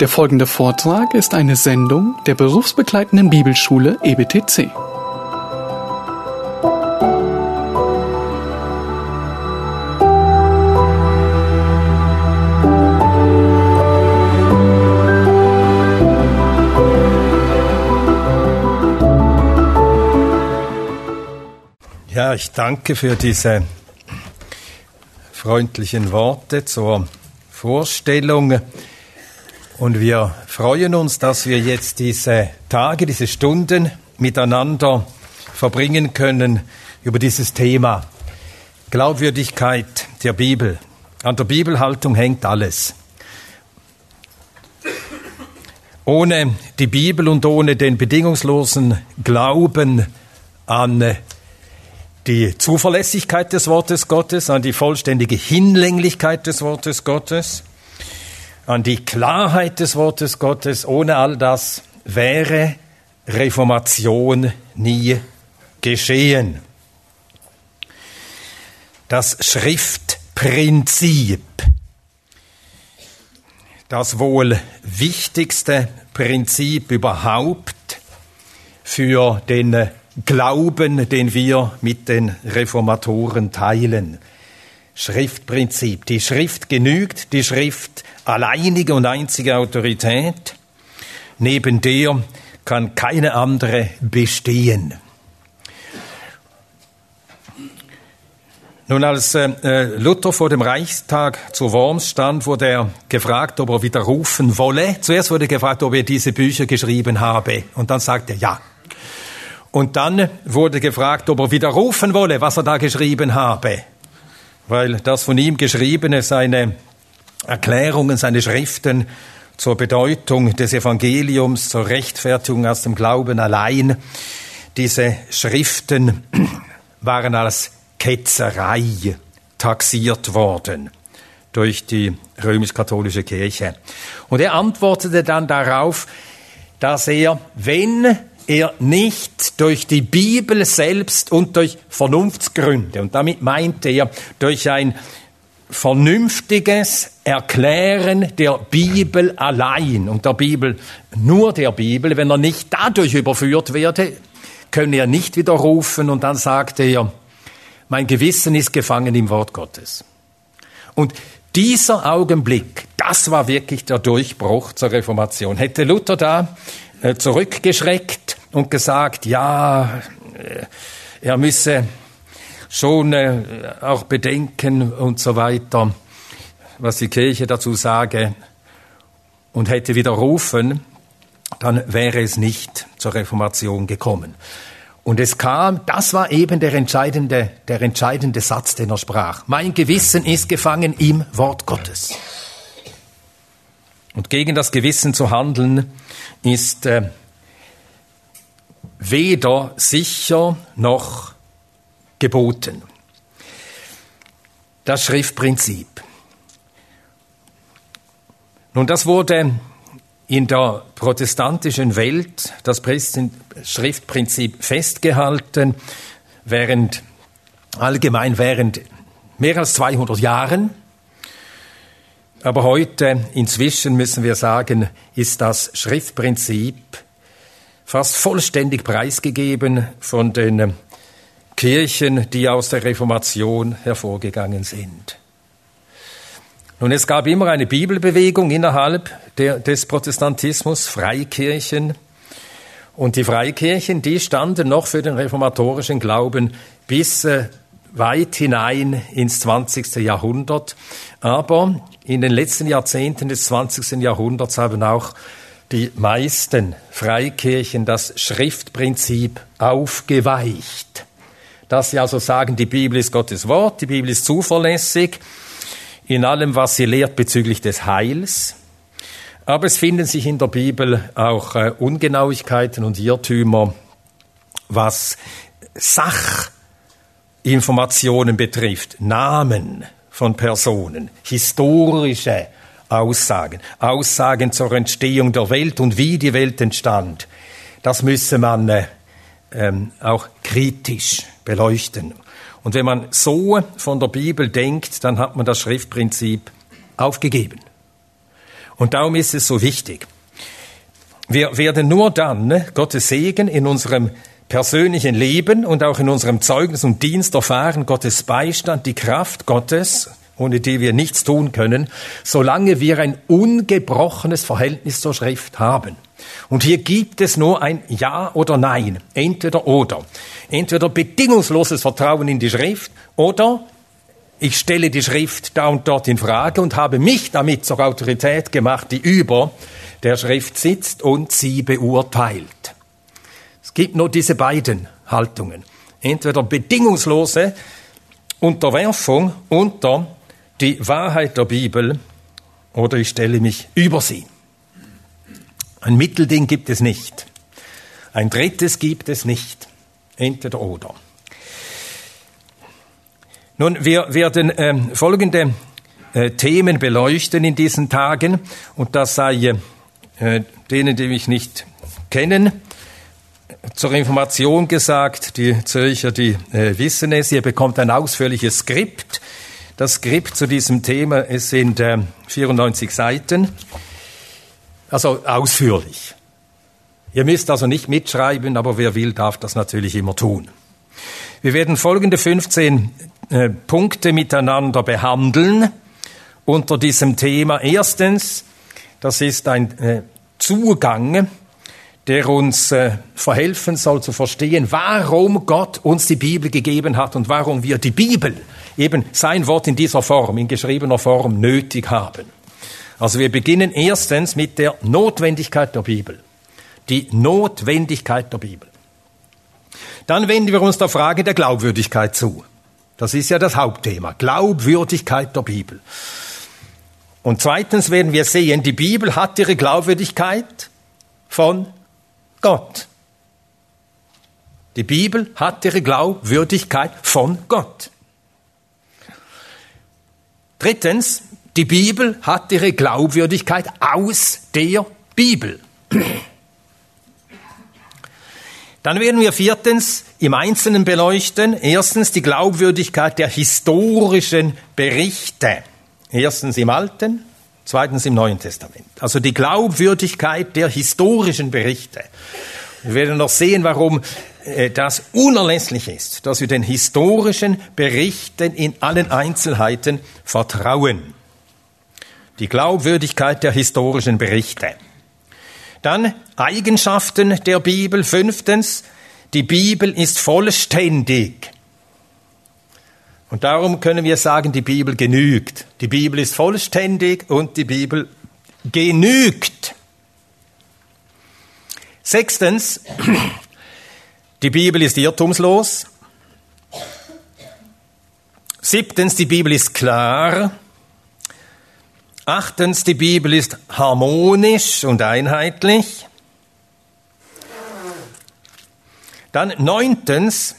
Der folgende Vortrag ist eine Sendung der berufsbegleitenden Bibelschule EBTC. Ja, ich danke für diese freundlichen Worte zur Vorstellung. Und wir freuen uns, dass wir jetzt diese Tage, diese Stunden miteinander verbringen können über dieses Thema Glaubwürdigkeit der Bibel. An der Bibelhaltung hängt alles. Ohne die Bibel und ohne den bedingungslosen Glauben an die Zuverlässigkeit des Wortes Gottes, an die vollständige Hinlänglichkeit des Wortes Gottes, an die Klarheit des Wortes Gottes. Ohne all das wäre Reformation nie geschehen. Das Schriftprinzip, das wohl wichtigste Prinzip überhaupt für den Glauben, den wir mit den Reformatoren teilen. Schriftprinzip. Die Schrift genügt, die Schrift alleinige und einzige Autorität. Neben der kann keine andere bestehen. Nun, als äh, Luther vor dem Reichstag zu Worms stand, wurde er gefragt, ob er widerrufen wolle. Zuerst wurde gefragt, ob er diese Bücher geschrieben habe. Und dann sagte er ja. Und dann wurde gefragt, ob er widerrufen wolle, was er da geschrieben habe, weil das von ihm geschriebene, seine Erklärungen, seine Schriften zur Bedeutung des Evangeliums, zur Rechtfertigung aus dem Glauben allein, diese Schriften waren als Ketzerei taxiert worden durch die römisch-katholische Kirche. Und er antwortete dann darauf, dass er, wenn er nicht durch die Bibel selbst und durch Vernunftsgründe, und damit meinte er durch ein vernünftiges Erklären der Bibel allein und der Bibel, nur der Bibel, wenn er nicht dadurch überführt werde, könne er nicht widerrufen und dann sagte er, mein Gewissen ist gefangen im Wort Gottes. Und dieser Augenblick, das war wirklich der Durchbruch zur Reformation. Hätte Luther da zurückgeschreckt und gesagt, ja, äh, er müsse schon äh, auch bedenken und so weiter, was die Kirche dazu sage, und hätte widerrufen, dann wäre es nicht zur Reformation gekommen. Und es kam, das war eben der entscheidende, der entscheidende Satz, den er sprach. Mein Gewissen ist gefangen im Wort Gottes. Und gegen das Gewissen zu handeln, ist äh, weder sicher noch geboten. Das Schriftprinzip. Nun, das wurde in der protestantischen Welt, das Schriftprinzip festgehalten, während, allgemein während mehr als 200 Jahren. Aber heute, inzwischen müssen wir sagen, ist das Schriftprinzip fast vollständig preisgegeben von den Kirchen, die aus der Reformation hervorgegangen sind. Nun, es gab immer eine Bibelbewegung innerhalb der, des Protestantismus, Freikirchen. Und die Freikirchen, die standen noch für den reformatorischen Glauben bis äh, weit hinein ins 20. Jahrhundert. Aber in den letzten Jahrzehnten des 20. Jahrhunderts haben auch die meisten Freikirchen das Schriftprinzip aufgeweicht. Dass sie also sagen, die Bibel ist Gottes Wort, die Bibel ist zuverlässig in allem, was sie lehrt bezüglich des Heils. Aber es finden sich in der Bibel auch äh, Ungenauigkeiten und Irrtümer, was Sachinformationen betrifft, Namen, von Personen, historische Aussagen, Aussagen zur Entstehung der Welt und wie die Welt entstand. Das müsse man äh, ähm, auch kritisch beleuchten. Und wenn man so von der Bibel denkt, dann hat man das Schriftprinzip aufgegeben. Und darum ist es so wichtig. Wir werden nur dann Gottes Segen in unserem persönlichen Leben und auch in unserem Zeugnis und Dienst erfahren, Gottes Beistand, die Kraft Gottes, ohne die wir nichts tun können, solange wir ein ungebrochenes Verhältnis zur Schrift haben. Und hier gibt es nur ein Ja oder Nein, entweder oder. Entweder bedingungsloses Vertrauen in die Schrift oder ich stelle die Schrift da und dort in Frage und habe mich damit zur Autorität gemacht, die über der Schrift sitzt und sie beurteilt. Gibt nur diese beiden Haltungen. Entweder bedingungslose Unterwerfung unter die Wahrheit der Bibel oder ich stelle mich über sie. Ein Mittelding gibt es nicht. Ein drittes gibt es nicht. Entweder oder. Nun, wir werden äh, folgende äh, Themen beleuchten in diesen Tagen und das sei äh, denen, die mich nicht kennen, zur Information gesagt, die Zürcher, die äh, wissen es, ihr bekommt ein ausführliches Skript. Das Skript zu diesem Thema, es sind 94 Seiten, also ausführlich. Ihr müsst also nicht mitschreiben, aber wer will, darf das natürlich immer tun. Wir werden folgende 15 äh, Punkte miteinander behandeln unter diesem Thema. Erstens, das ist ein äh, Zugang, der uns äh, verhelfen soll zu verstehen, warum Gott uns die Bibel gegeben hat und warum wir die Bibel, eben sein Wort in dieser Form, in geschriebener Form, nötig haben. Also wir beginnen erstens mit der Notwendigkeit der Bibel. Die Notwendigkeit der Bibel. Dann wenden wir uns der Frage der Glaubwürdigkeit zu. Das ist ja das Hauptthema. Glaubwürdigkeit der Bibel. Und zweitens werden wir sehen, die Bibel hat ihre Glaubwürdigkeit von Gott. Die Bibel hat ihre Glaubwürdigkeit von Gott. Drittens, die Bibel hat ihre Glaubwürdigkeit aus der Bibel. Dann werden wir viertens im Einzelnen beleuchten. Erstens die Glaubwürdigkeit der historischen Berichte. Erstens im Alten, zweitens im Neuen Testament. Also die Glaubwürdigkeit der historischen Berichte. Wir werden noch sehen, warum äh, das unerlässlich ist, dass wir den historischen Berichten in allen Einzelheiten vertrauen. Die Glaubwürdigkeit der historischen Berichte. Dann Eigenschaften der Bibel. Fünftens, die Bibel ist vollständig. Und darum können wir sagen, die Bibel genügt. Die Bibel ist vollständig und die Bibel genügt. Sechstens, die Bibel ist irrtumslos. Siebtens, die Bibel ist klar. Achtens, die Bibel ist harmonisch und einheitlich. Dann neuntens,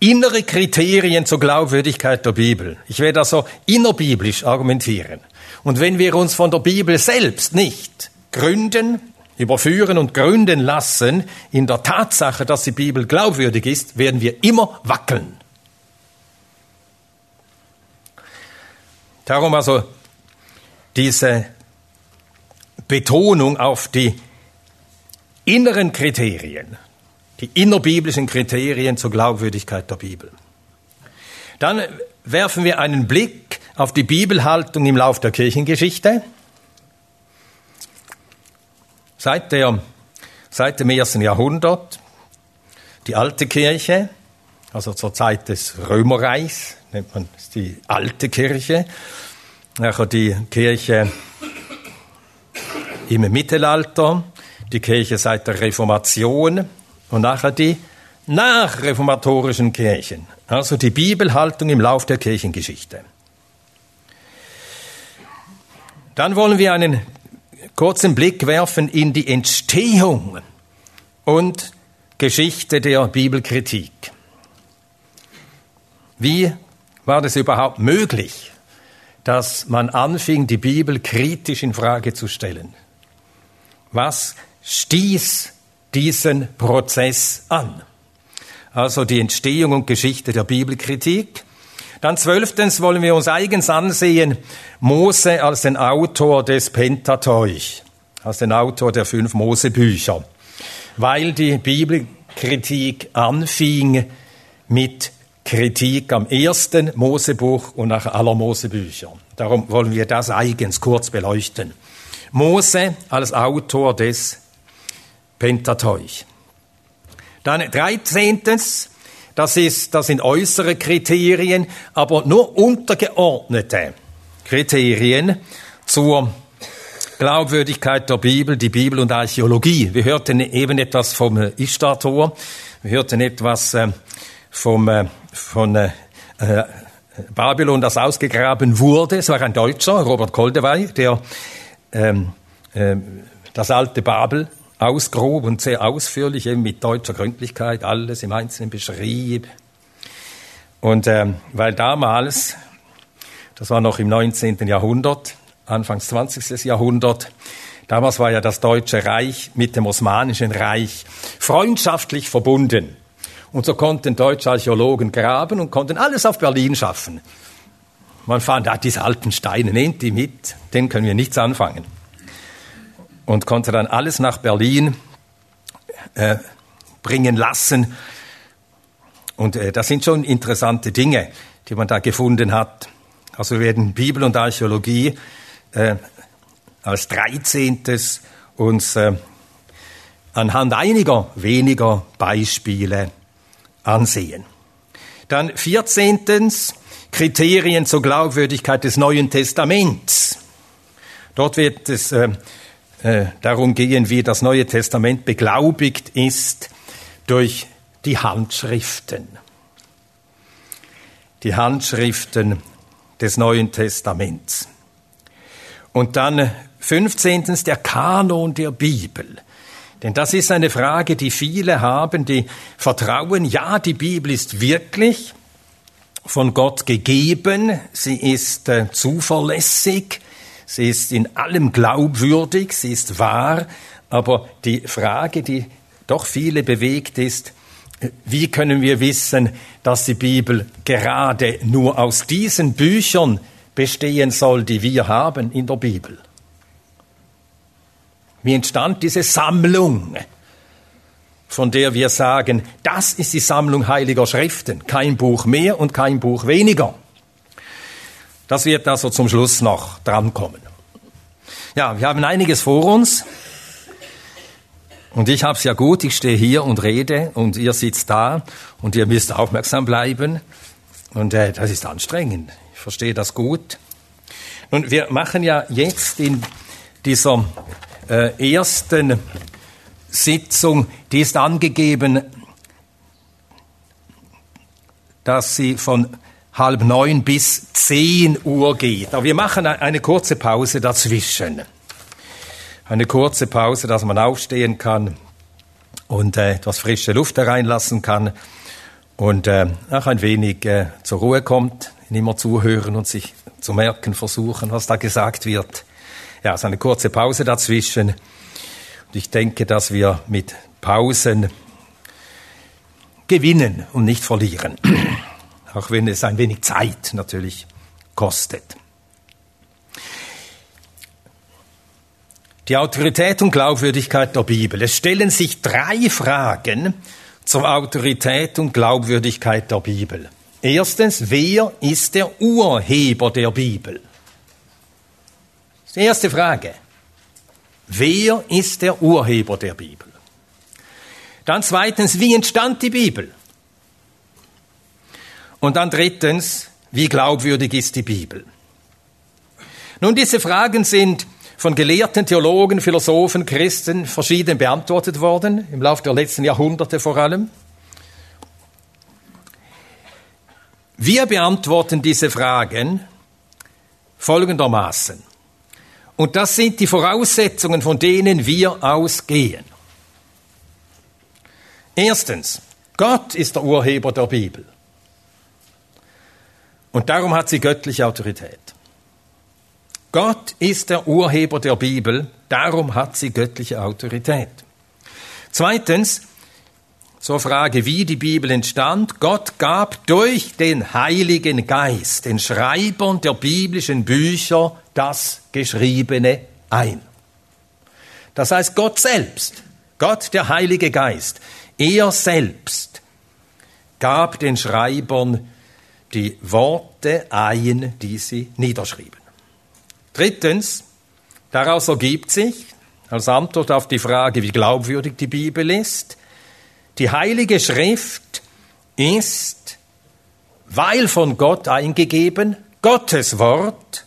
innere Kriterien zur Glaubwürdigkeit der Bibel. Ich werde also innerbiblisch argumentieren. Und wenn wir uns von der Bibel selbst nicht gründen, überführen und gründen lassen in der Tatsache, dass die Bibel glaubwürdig ist, werden wir immer wackeln. Darum also diese Betonung auf die inneren Kriterien, die innerbiblischen Kriterien zur Glaubwürdigkeit der Bibel. Dann werfen wir einen Blick auf die Bibelhaltung im Lauf der Kirchengeschichte. Seit, der, seit dem ersten Jahrhundert, die alte Kirche, also zur Zeit des Römerreichs, nennt man die alte Kirche, nachher die Kirche im Mittelalter, die Kirche seit der Reformation und nachher die nachreformatorischen Kirchen, also die Bibelhaltung im Lauf der Kirchengeschichte. Dann wollen wir einen kurzen Blick werfen in die Entstehung und Geschichte der Bibelkritik. Wie war das überhaupt möglich, dass man anfing, die Bibel kritisch in Frage zu stellen. Was stieß diesen Prozess an? Also die Entstehung und Geschichte der Bibelkritik. Dann zwölftens wollen wir uns eigens ansehen, Mose als den Autor des Pentateuch, als den Autor der fünf Mosebücher, weil die Bibelkritik anfing mit Kritik am ersten Mosebuch und nach aller Mosebücher. Darum wollen wir das eigens kurz beleuchten. Mose als Autor des Pentateuch. Dann dreizehntens, das, ist, das sind äußere Kriterien, aber nur untergeordnete Kriterien zur Glaubwürdigkeit der Bibel, die Bibel und Archäologie. Wir hörten eben etwas vom Ishtar-Tor, wir hörten etwas äh, vom, äh, von äh, äh, Babylon, das ausgegraben wurde. Es war ein Deutscher, Robert Koldewey, der ähm, äh, das alte Babel ausgrub und sehr ausführlich, eben mit deutscher Gründlichkeit, alles im Einzelnen beschrieb. Und ähm, weil damals, das war noch im 19. Jahrhundert, Anfangs 20. Jahrhundert, damals war ja das Deutsche Reich mit dem Osmanischen Reich freundschaftlich verbunden. Und so konnten deutsche Archäologen graben und konnten alles auf Berlin schaffen. Man fand, ah, diese alten Steine, nehmt die mit, denen können wir nichts anfangen. Und konnte dann alles nach Berlin äh, bringen lassen. Und äh, das sind schon interessante Dinge, die man da gefunden hat. Also werden Bibel und Archäologie äh, als 13. uns äh, anhand einiger weniger Beispiele ansehen. Dann vierzehntens Kriterien zur Glaubwürdigkeit des Neuen Testaments. Dort wird es äh, darum gehen, wie das Neue Testament beglaubigt ist durch die Handschriften. Die Handschriften des Neuen Testaments. Und dann fünfzehntens der Kanon der Bibel. Denn das ist eine Frage, die viele haben, die vertrauen, ja, die Bibel ist wirklich von Gott gegeben, sie ist äh, zuverlässig, sie ist in allem glaubwürdig, sie ist wahr, aber die Frage, die doch viele bewegt, ist, wie können wir wissen, dass die Bibel gerade nur aus diesen Büchern bestehen soll, die wir haben in der Bibel? Wie entstand diese Sammlung, von der wir sagen, das ist die Sammlung heiliger Schriften, kein Buch mehr und kein Buch weniger. Das wird also zum Schluss noch drankommen. Ja, wir haben einiges vor uns. Und ich habe es ja gut, ich stehe hier und rede und ihr sitzt da und ihr müsst aufmerksam bleiben. Und äh, das ist anstrengend. Ich verstehe das gut. Und wir machen ja jetzt in dieser äh, ersten Sitzung, die ist angegeben, dass sie von halb neun bis zehn Uhr geht. Aber wir machen eine kurze Pause dazwischen. Eine kurze Pause, dass man aufstehen kann und äh, etwas frische Luft hereinlassen kann und äh, auch ein wenig äh, zur Ruhe kommt, immer zuhören und sich zu merken versuchen, was da gesagt wird. Ja, so eine kurze Pause dazwischen. Und ich denke, dass wir mit Pausen gewinnen und nicht verlieren. Auch wenn es ein wenig Zeit natürlich kostet. Die Autorität und Glaubwürdigkeit der Bibel. Es stellen sich drei Fragen zur Autorität und Glaubwürdigkeit der Bibel. Erstens, wer ist der Urheber der Bibel? Die erste Frage. Wer ist der Urheber der Bibel? Dann zweitens, wie entstand die Bibel? Und dann drittens, wie glaubwürdig ist die Bibel? Nun, diese Fragen sind von gelehrten Theologen, Philosophen, Christen verschieden beantwortet worden, im Laufe der letzten Jahrhunderte vor allem. Wir beantworten diese Fragen folgendermaßen. Und das sind die Voraussetzungen, von denen wir ausgehen. Erstens, Gott ist der Urheber der Bibel. Und darum hat sie göttliche Autorität. Gott ist der Urheber der Bibel, darum hat sie göttliche Autorität. Zweitens, zur Frage, wie die Bibel entstand. Gott gab durch den Heiligen Geist, den Schreibern der biblischen Bücher, das Geschriebene ein. Das heißt, Gott selbst, Gott der Heilige Geist, er selbst gab den Schreibern die Worte ein, die sie niederschrieben. Drittens, daraus ergibt sich, als Antwort auf die Frage, wie glaubwürdig die Bibel ist, die Heilige Schrift ist, weil von Gott eingegeben, Gottes Wort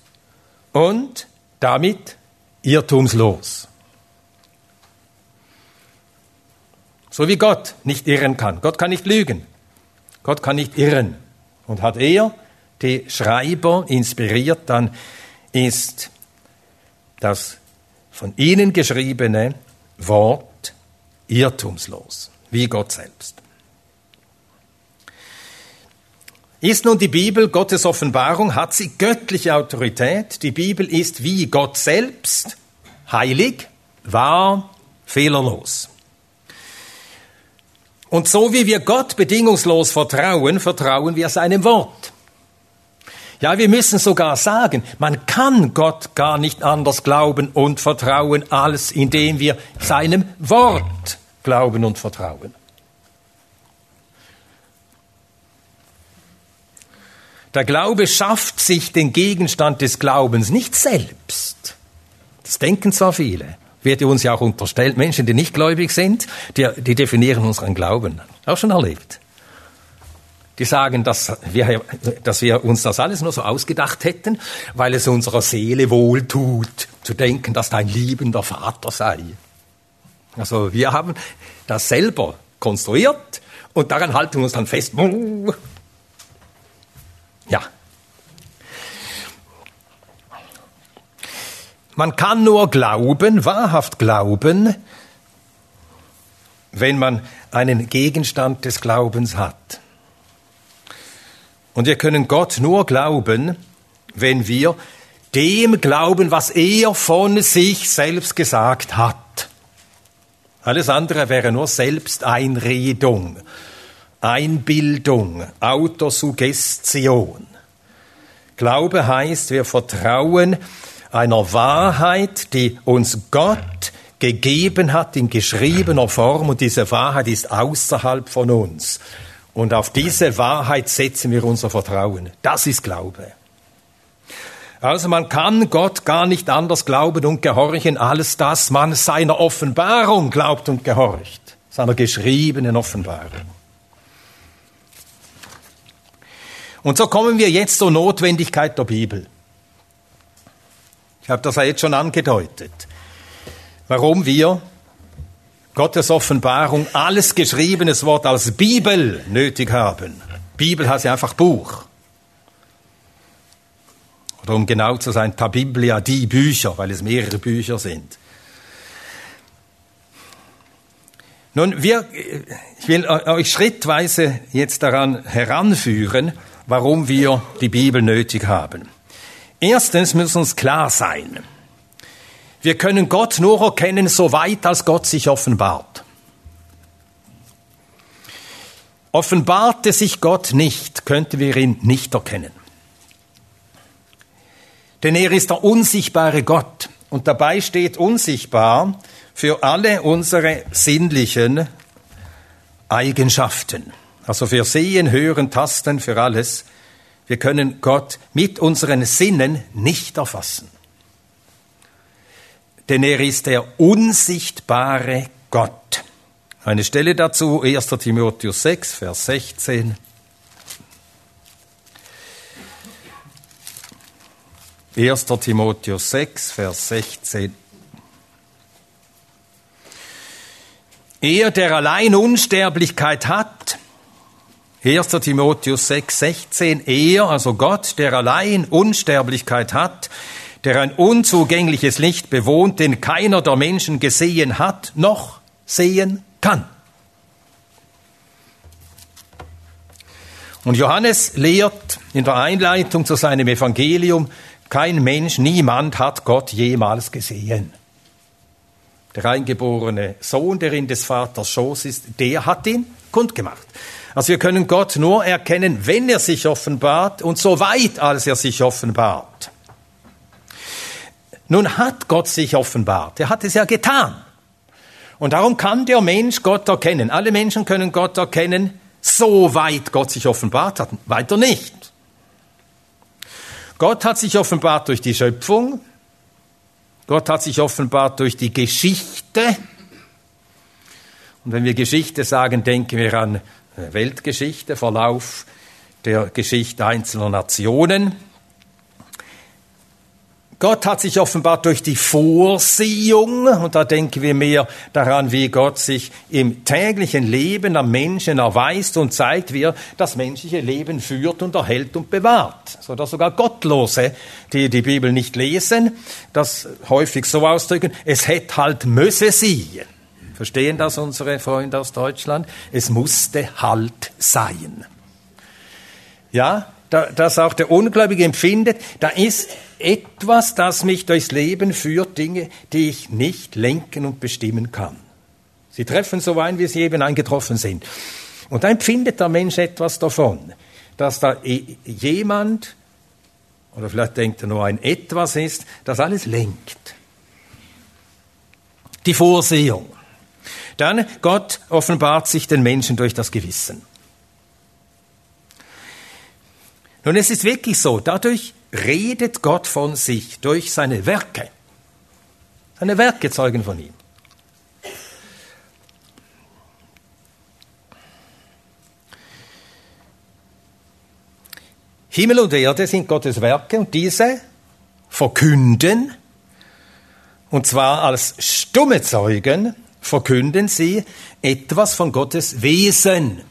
und damit irrtumslos. So wie Gott nicht irren kann. Gott kann nicht lügen. Gott kann nicht irren. Und hat er die Schreiber inspiriert, dann ist das von ihnen geschriebene Wort irrtumslos, wie Gott selbst. Ist nun die Bibel Gottes Offenbarung, hat sie göttliche Autorität. Die Bibel ist wie Gott selbst, heilig, wahr, fehlerlos. Und so wie wir Gott bedingungslos vertrauen, vertrauen wir seinem Wort. Ja, wir müssen sogar sagen, man kann Gott gar nicht anders glauben und vertrauen, als indem wir seinem Wort glauben und vertrauen. Der Glaube schafft sich den Gegenstand des Glaubens nicht selbst. Das denken zwar viele. Wird uns ja auch unterstellt, Menschen, die nicht gläubig sind, die, die definieren unseren Glauben. Auch schon erlebt. Die sagen, dass wir, dass wir uns das alles nur so ausgedacht hätten, weil es unserer Seele wohltut, zu denken, dass dein liebender Vater sei. Also wir haben das selber konstruiert und daran halten wir uns dann fest. Ja. Man kann nur glauben, wahrhaft glauben, wenn man einen Gegenstand des Glaubens hat. Und wir können Gott nur glauben, wenn wir dem glauben, was er von sich selbst gesagt hat. Alles andere wäre nur Selbsteinredung. Einbildung, Autosuggestion. Glaube heißt, wir vertrauen einer Wahrheit, die uns Gott gegeben hat in geschriebener Form und diese Wahrheit ist außerhalb von uns. Und auf diese Wahrheit setzen wir unser Vertrauen. Das ist Glaube. Also man kann Gott gar nicht anders glauben und gehorchen, als dass man seiner Offenbarung glaubt und gehorcht, seiner geschriebenen Offenbarung. Und so kommen wir jetzt zur Notwendigkeit der Bibel. Ich habe das ja jetzt schon angedeutet. Warum wir Gottes Offenbarung, alles geschriebenes Wort als Bibel nötig haben. Bibel heißt ja einfach Buch. Oder um genau zu sein, Ta Biblia, die Bücher, weil es mehrere Bücher sind. Nun, wir, ich will euch schrittweise jetzt daran heranführen, warum wir die Bibel nötig haben. Erstens muss uns klar sein, wir können Gott nur erkennen, soweit als Gott sich offenbart. Offenbarte sich Gott nicht, könnten wir ihn nicht erkennen. Denn er ist der unsichtbare Gott und dabei steht unsichtbar für alle unsere sinnlichen Eigenschaften. Also für Sehen, Hören, Tasten, für alles. Wir können Gott mit unseren Sinnen nicht erfassen. Denn er ist der unsichtbare Gott. Eine Stelle dazu, 1. Timotheus 6, Vers 16. Erster Timotheus 6, Vers 16. Er, der allein Unsterblichkeit hat, 1. Timotheus 6, 16, er, also Gott, der allein Unsterblichkeit hat, der ein unzugängliches Licht bewohnt, den keiner der Menschen gesehen hat, noch sehen kann. Und Johannes lehrt in der Einleitung zu seinem Evangelium, kein Mensch, niemand hat Gott jemals gesehen. Der eingeborene Sohn, der in des Vaters Schoß ist, der hat ihn kundgemacht. Also wir können Gott nur erkennen, wenn er sich offenbart und so weit, als er sich offenbart. Nun hat Gott sich offenbart. Er hat es ja getan. Und darum kann der Mensch Gott erkennen. Alle Menschen können Gott erkennen, so weit Gott sich offenbart hat. Weiter nicht. Gott hat sich offenbart durch die Schöpfung. Gott hat sich offenbart durch die Geschichte. Und wenn wir Geschichte sagen, denken wir an Weltgeschichte, Verlauf der Geschichte einzelner Nationen. Gott hat sich offenbart durch die Vorsehung, und da denken wir mehr daran, wie Gott sich im täglichen Leben am Menschen erweist und zeigt, wie er das menschliche Leben führt und erhält und bewahrt. So dass sogar Gottlose, die die Bibel nicht lesen, das häufig so ausdrücken, es hätte halt müsse sie. Verstehen das unsere Freunde aus Deutschland? Es musste halt sein. Ja, dass auch der Ungläubige empfindet, da ist etwas, das mich durchs Leben führt, Dinge, die ich nicht lenken und bestimmen kann. Sie treffen so ein, wie sie eben eingetroffen sind. Und da empfindet der Mensch etwas davon, dass da jemand, oder vielleicht denkt er nur ein etwas ist, das alles lenkt. Die Vorsehung. Dann, Gott offenbart sich den Menschen durch das Gewissen. Nun, es ist wirklich so, dadurch redet Gott von sich durch seine Werke. Seine Werke zeugen von ihm. Himmel und Erde sind Gottes Werke und diese verkünden, und zwar als stumme Zeugen, verkünden sie etwas von Gottes Wesen.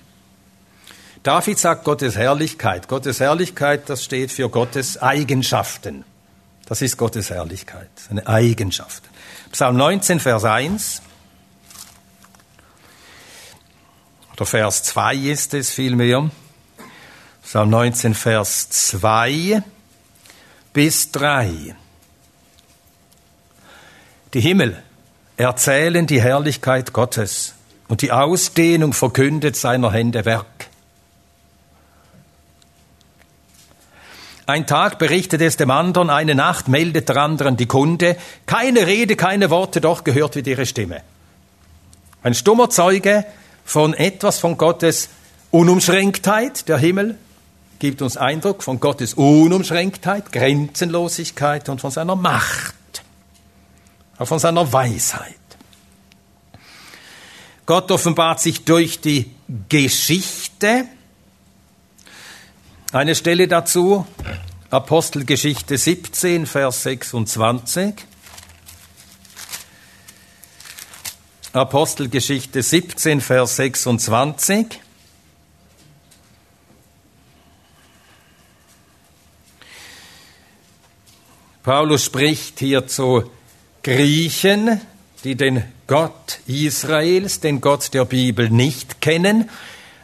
David sagt Gottes Herrlichkeit. Gottes Herrlichkeit, das steht für Gottes Eigenschaften. Das ist Gottes Herrlichkeit, seine Eigenschaften. Psalm 19, Vers 1. Oder Vers 2 ist es vielmehr. Psalm 19, Vers 2 bis 3. Die Himmel erzählen die Herrlichkeit Gottes und die Ausdehnung verkündet seiner Hände Werk. Ein Tag berichtet es dem anderen, eine Nacht meldet der anderen die Kunde. Keine Rede, keine Worte, doch gehört wird ihre Stimme. Ein stummer Zeuge von etwas von Gottes Unumschränktheit, der Himmel, gibt uns Eindruck von Gottes Unumschränktheit, Grenzenlosigkeit und von seiner Macht, auch von seiner Weisheit. Gott offenbart sich durch die Geschichte, eine Stelle dazu, Apostelgeschichte 17, Vers 26. Apostelgeschichte 17, Vers 26. Paulus spricht hier zu Griechen, die den Gott Israels, den Gott der Bibel nicht kennen,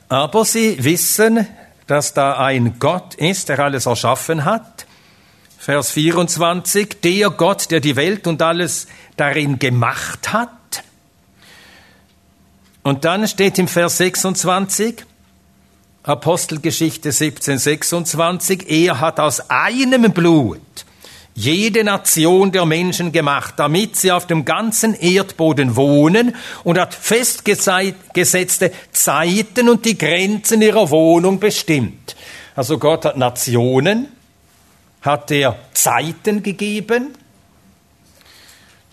aber sie wissen, dass da ein Gott ist, der alles erschaffen hat. Vers 24, der Gott, der die Welt und alles darin gemacht hat. Und dann steht im Vers 26, Apostelgeschichte 17, 26, er hat aus einem Blut jede Nation der Menschen gemacht, damit sie auf dem ganzen Erdboden wohnen und hat festgesetzte Zeiten und die Grenzen ihrer Wohnung bestimmt. Also Gott hat Nationen, hat er Zeiten gegeben.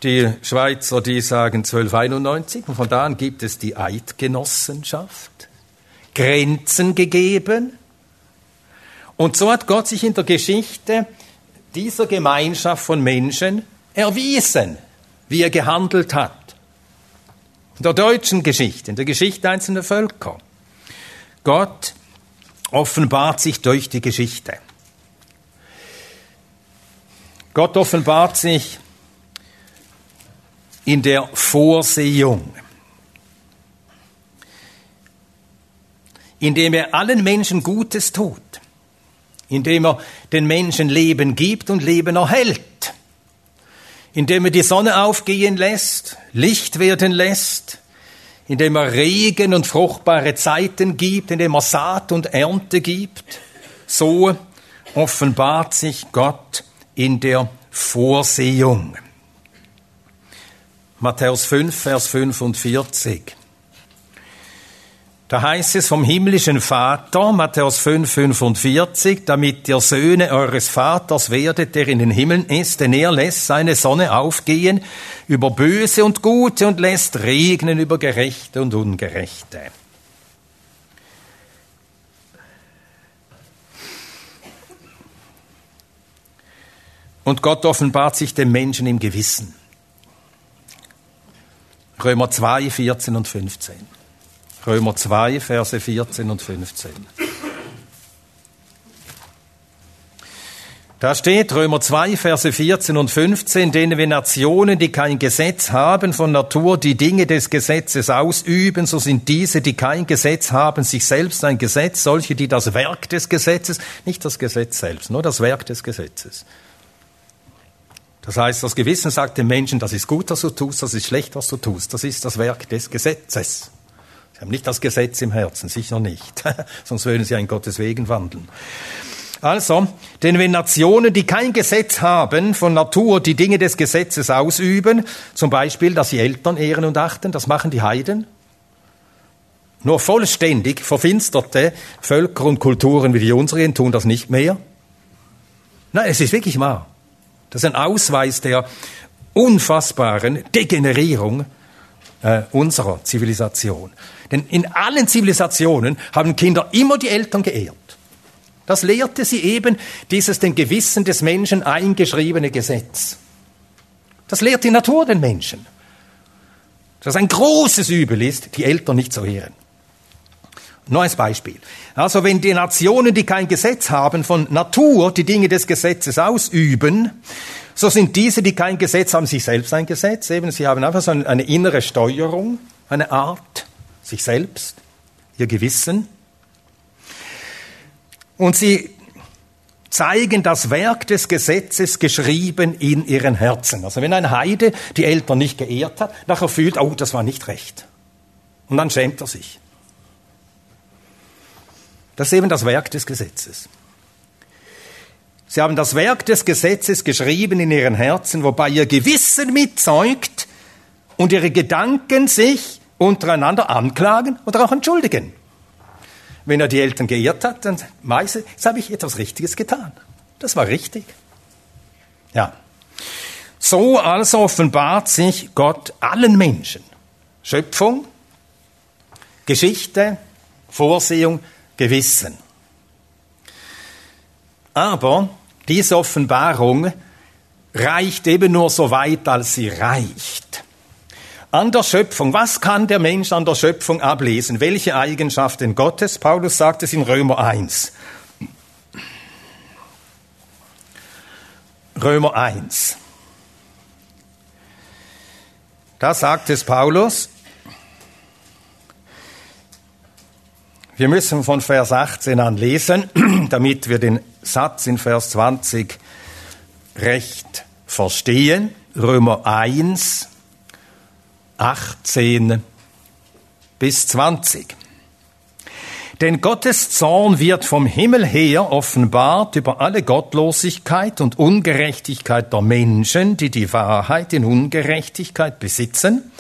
Die Schweizer, die sagen 1291 und von da an gibt es die Eidgenossenschaft. Grenzen gegeben. Und so hat Gott sich in der Geschichte dieser Gemeinschaft von Menschen erwiesen, wie er gehandelt hat. In der deutschen Geschichte, in der Geschichte einzelner Völker. Gott offenbart sich durch die Geschichte. Gott offenbart sich in der Vorsehung, indem er allen Menschen Gutes tut indem er den Menschen Leben gibt und Leben erhält, indem er die Sonne aufgehen lässt, Licht werden lässt, indem er Regen und fruchtbare Zeiten gibt, indem er Saat und Ernte gibt. So offenbart sich Gott in der Vorsehung. Matthäus 5, Vers 45. Da heißt es vom himmlischen Vater, Matthäus 5, 45, damit ihr Söhne eures Vaters werdet, der in den Himmeln ist, denn er lässt seine Sonne aufgehen über Böse und Gute und lässt regnen über Gerechte und Ungerechte. Und Gott offenbart sich dem Menschen im Gewissen. Römer 2, 14 und 15. Römer 2, Verse 14 und 15. Da steht Römer 2, Verse 14 und 15, denen wir Nationen, die kein Gesetz haben, von Natur die Dinge des Gesetzes ausüben, so sind diese, die kein Gesetz haben, sich selbst ein Gesetz, solche, die das Werk des Gesetzes, nicht das Gesetz selbst, nur das Werk des Gesetzes. Das heißt, das Gewissen sagt dem Menschen, das ist gut, was du tust, das ist schlecht, was du tust. Das ist das Werk des Gesetzes. Sie haben nicht das Gesetz im Herzen, sicher nicht. Sonst würden sie in Gottes Wegen wandeln. Also, denn wenn Nationen, die kein Gesetz haben, von Natur die Dinge des Gesetzes ausüben, zum Beispiel, dass sie Eltern ehren und achten, das machen die Heiden, nur vollständig verfinsterte Völker und Kulturen wie die unseren tun das nicht mehr. Nein, es ist wirklich wahr. Das ist ein Ausweis der unfassbaren Degenerierung äh, unserer Zivilisation. Denn in allen Zivilisationen haben Kinder immer die Eltern geehrt. Das lehrte sie eben dieses den Gewissen des Menschen eingeschriebene Gesetz. Das lehrt die Natur den Menschen. Dass ein großes Übel ist, die Eltern nicht zu ehren. Neues Beispiel. Also wenn die Nationen, die kein Gesetz haben, von Natur die Dinge des Gesetzes ausüben, so sind diese, die kein Gesetz haben, sich selbst ein Gesetz. Eben, sie haben einfach so eine innere Steuerung, eine Art sich selbst, ihr Gewissen. Und sie zeigen das Werk des Gesetzes geschrieben in ihren Herzen. Also wenn ein Heide die Eltern nicht geehrt hat, nachher fühlt, oh, das war nicht recht. Und dann schämt er sich. Das ist eben das Werk des Gesetzes. Sie haben das Werk des Gesetzes geschrieben in ihren Herzen, wobei ihr Gewissen mitzeugt und ihre Gedanken sich untereinander anklagen oder auch entschuldigen. Wenn er die Eltern geehrt hat, dann meise, jetzt habe ich etwas Richtiges getan. Das war richtig. Ja. So also offenbart sich Gott allen Menschen. Schöpfung, Geschichte, Vorsehung, Gewissen. Aber diese Offenbarung reicht eben nur so weit, als sie reicht an der Schöpfung. Was kann der Mensch an der Schöpfung ablesen? Welche Eigenschaften Gottes? Paulus sagt es in Römer 1. Römer 1. Da sagt es Paulus, wir müssen von Vers 18 an lesen, damit wir den Satz in Vers 20 recht verstehen. Römer 1, 18 bis 20. Denn Gottes Zorn wird vom Himmel her offenbart über alle Gottlosigkeit und Ungerechtigkeit der Menschen, die die Wahrheit in Ungerechtigkeit besitzen,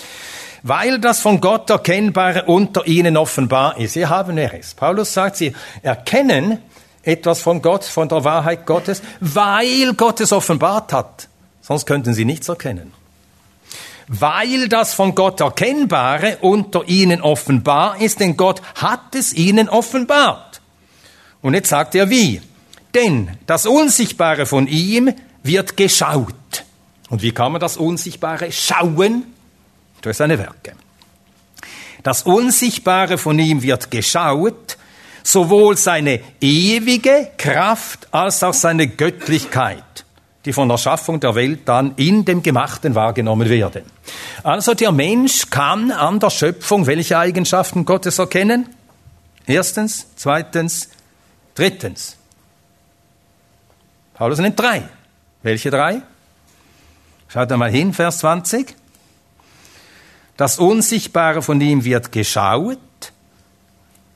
weil das von Gott Erkennbare unter ihnen offenbar ist. Sie haben es. Paulus sagt, sie erkennen etwas von Gott, von der Wahrheit Gottes, weil Gott es offenbart hat. Sonst könnten sie nichts erkennen weil das von Gott Erkennbare unter ihnen offenbar ist, denn Gott hat es ihnen offenbart. Und jetzt sagt er wie? Denn das Unsichtbare von ihm wird geschaut. Und wie kann man das Unsichtbare schauen? Durch seine Werke. Das Unsichtbare von ihm wird geschaut, sowohl seine ewige Kraft als auch seine Göttlichkeit die von der Schaffung der Welt dann in dem Gemachten wahrgenommen werden. Also der Mensch kann an der Schöpfung welche Eigenschaften Gottes erkennen? Erstens, zweitens, drittens. Paulus nennt drei. Welche drei? Schaut einmal hin, Vers 20. das Unsichtbare von ihm wird geschaut,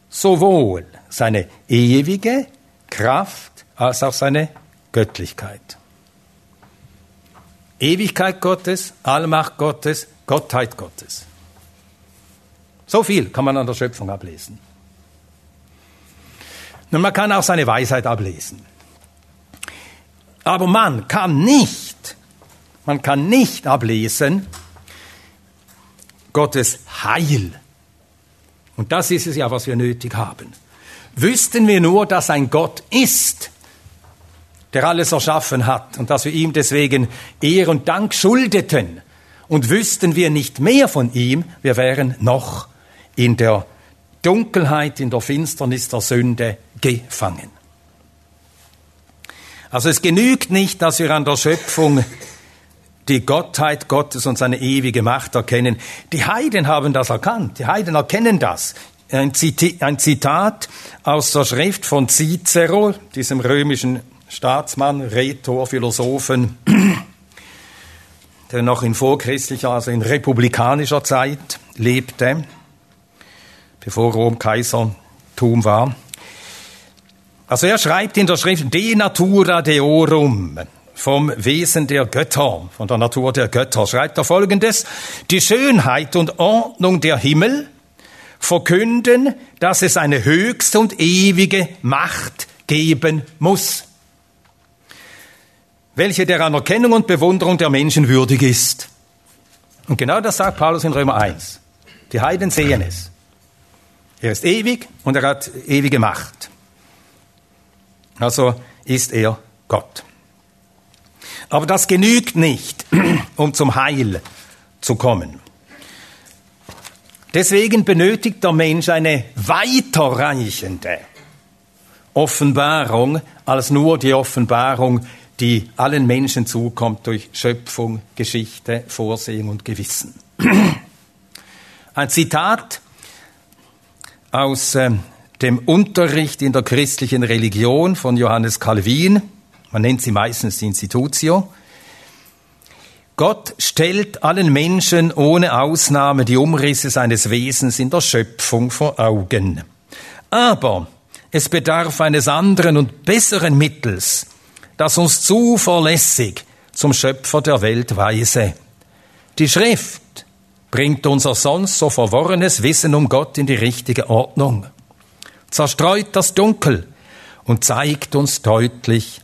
sowohl seine ewige Kraft als auch seine Göttlichkeit. Ewigkeit Gottes, Allmacht Gottes, Gottheit Gottes. So viel kann man an der Schöpfung ablesen. Und man kann auch seine Weisheit ablesen. Aber man kann nicht, man kann nicht ablesen Gottes Heil. Und das ist es ja, was wir nötig haben. Wüssten wir nur, dass ein Gott ist, der alles erschaffen hat und dass wir ihm deswegen Ehr und Dank schuldeten. Und wüssten wir nicht mehr von ihm, wir wären noch in der Dunkelheit, in der Finsternis der Sünde gefangen. Also es genügt nicht, dass wir an der Schöpfung die Gottheit Gottes und seine ewige Macht erkennen. Die Heiden haben das erkannt. Die Heiden erkennen das. Ein Zitat aus der Schrift von Cicero, diesem römischen Staatsmann, Rhetor, Philosophen, der noch in vorchristlicher, also in republikanischer Zeit lebte, bevor Rom Kaisertum war. Also er schreibt in der Schrift De Natura Deorum, vom Wesen der Götter, von der Natur der Götter, schreibt er folgendes, die Schönheit und Ordnung der Himmel verkünden, dass es eine höchste und ewige Macht geben muss welche der Anerkennung und Bewunderung der Menschen würdig ist. Und genau das sagt Paulus in Römer 1. Die Heiden sehen es. Er ist ewig und er hat ewige Macht. Also ist er Gott. Aber das genügt nicht, um zum Heil zu kommen. Deswegen benötigt der Mensch eine weiterreichende Offenbarung als nur die Offenbarung die allen Menschen zukommt durch Schöpfung, Geschichte, Vorsehung und Gewissen. Ein Zitat aus äh, dem Unterricht in der christlichen Religion von Johannes Calvin, man nennt sie meistens Institutio. Gott stellt allen Menschen ohne Ausnahme die Umrisse seines Wesens in der Schöpfung vor Augen. Aber es bedarf eines anderen und besseren Mittels, das uns zuverlässig zum Schöpfer der Welt weise. Die Schrift bringt unser sonst so verworrenes Wissen um Gott in die richtige Ordnung, zerstreut das Dunkel und zeigt uns deutlich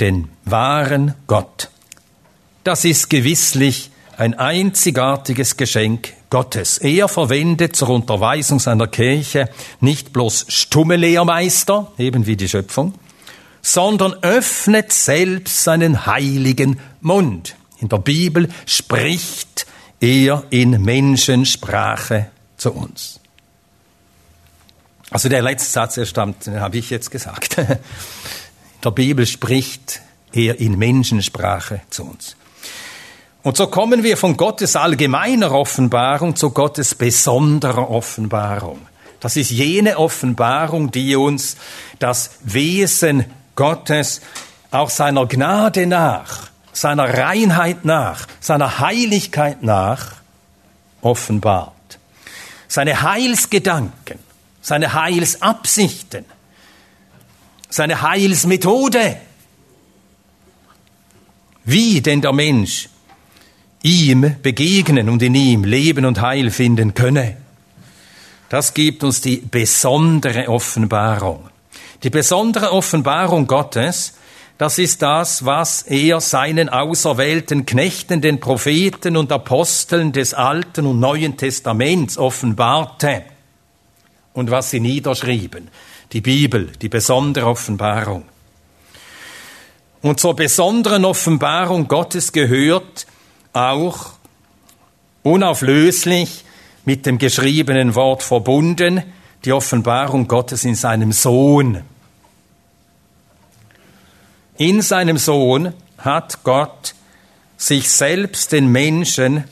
den wahren Gott. Das ist gewisslich ein einzigartiges Geschenk Gottes. Er verwendet zur Unterweisung seiner Kirche nicht bloß stumme Lehrmeister, eben wie die Schöpfung, sondern öffnet selbst seinen heiligen Mund. In der Bibel spricht er in Menschensprache zu uns. Also der letzte Satz, der stammt, den habe ich jetzt gesagt. Der Bibel spricht er in Menschensprache zu uns. Und so kommen wir von Gottes allgemeiner Offenbarung zu Gottes besonderer Offenbarung. Das ist jene Offenbarung, die uns das Wesen Gottes auch seiner Gnade nach, seiner Reinheit nach, seiner Heiligkeit nach offenbart. Seine Heilsgedanken, seine Heilsabsichten, seine Heilsmethode. Wie denn der Mensch ihm begegnen und in ihm Leben und Heil finden könne. Das gibt uns die besondere Offenbarung. Die besondere Offenbarung Gottes, das ist das, was er seinen auserwählten Knechten, den Propheten und Aposteln des Alten und Neuen Testaments offenbarte und was sie niederschrieben. Die Bibel, die besondere Offenbarung. Und zur besonderen Offenbarung Gottes gehört auch unauflöslich mit dem geschriebenen Wort verbunden die Offenbarung Gottes in seinem Sohn. In seinem Sohn hat Gott sich selbst den Menschen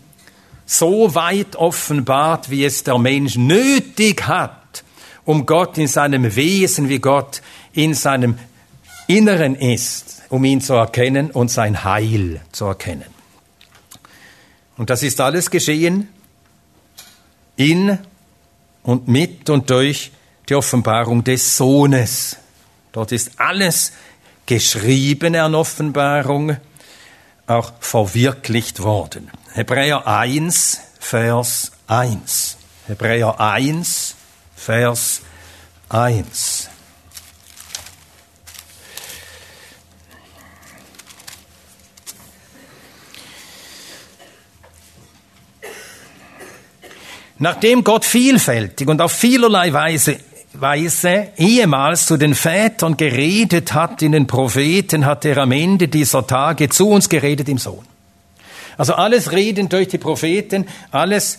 so weit offenbart, wie es der Mensch nötig hat, um Gott in seinem Wesen, wie Gott in seinem Inneren ist, um ihn zu erkennen und sein Heil zu erkennen. Und das ist alles geschehen in und mit und durch die Offenbarung des Sohnes. Dort ist alles geschriebene an Offenbarung auch verwirklicht worden. Hebräer 1, Vers 1. Hebräer 1, Vers 1. Nachdem Gott vielfältig und auf vielerlei Weise, Weise ehemals zu den Vätern geredet hat in den Propheten, hat er am Ende dieser Tage zu uns geredet im Sohn. Also alles Reden durch die Propheten, alles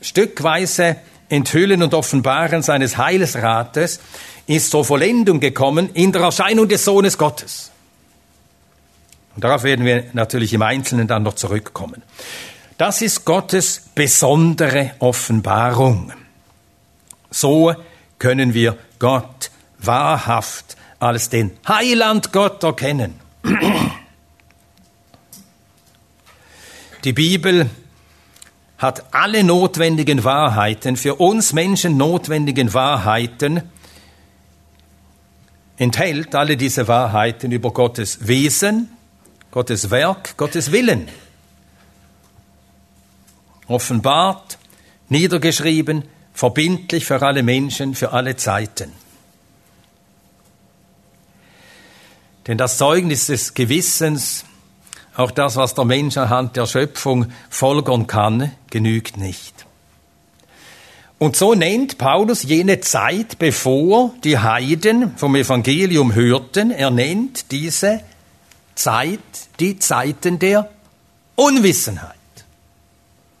stückweise Enthüllen und Offenbaren seines Heilsrates ist zur Vollendung gekommen in der Erscheinung des Sohnes Gottes. Und darauf werden wir natürlich im Einzelnen dann noch zurückkommen. Das ist Gottes besondere Offenbarung. So können wir Gott wahrhaft als den Heiland Gott erkennen. Die Bibel hat alle notwendigen Wahrheiten, für uns Menschen notwendigen Wahrheiten, enthält alle diese Wahrheiten über Gottes Wesen, Gottes Werk, Gottes Willen offenbart, niedergeschrieben, verbindlich für alle Menschen, für alle Zeiten. Denn das Zeugnis des Gewissens, auch das, was der Mensch anhand der Schöpfung folgern kann, genügt nicht. Und so nennt Paulus jene Zeit, bevor die Heiden vom Evangelium hörten, er nennt diese Zeit die Zeiten der Unwissenheit.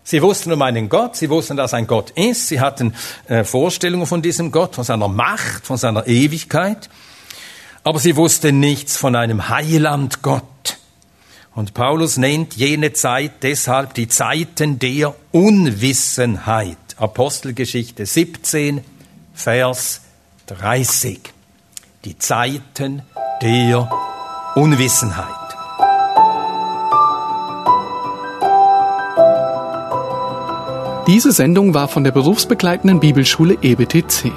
Sie wussten um einen Gott, sie wussten, dass ein Gott ist, sie hatten äh, Vorstellungen von diesem Gott, von seiner Macht, von seiner Ewigkeit, aber sie wussten nichts von einem Heiland Gott. Und Paulus nennt jene Zeit deshalb die Zeiten der Unwissenheit. Apostelgeschichte 17, Vers 30. Die Zeiten der Unwissenheit. Diese Sendung war von der berufsbegleitenden Bibelschule EBTC.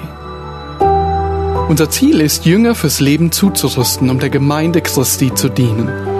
Unser Ziel ist, Jünger fürs Leben zuzurüsten, um der Gemeinde Christi zu dienen.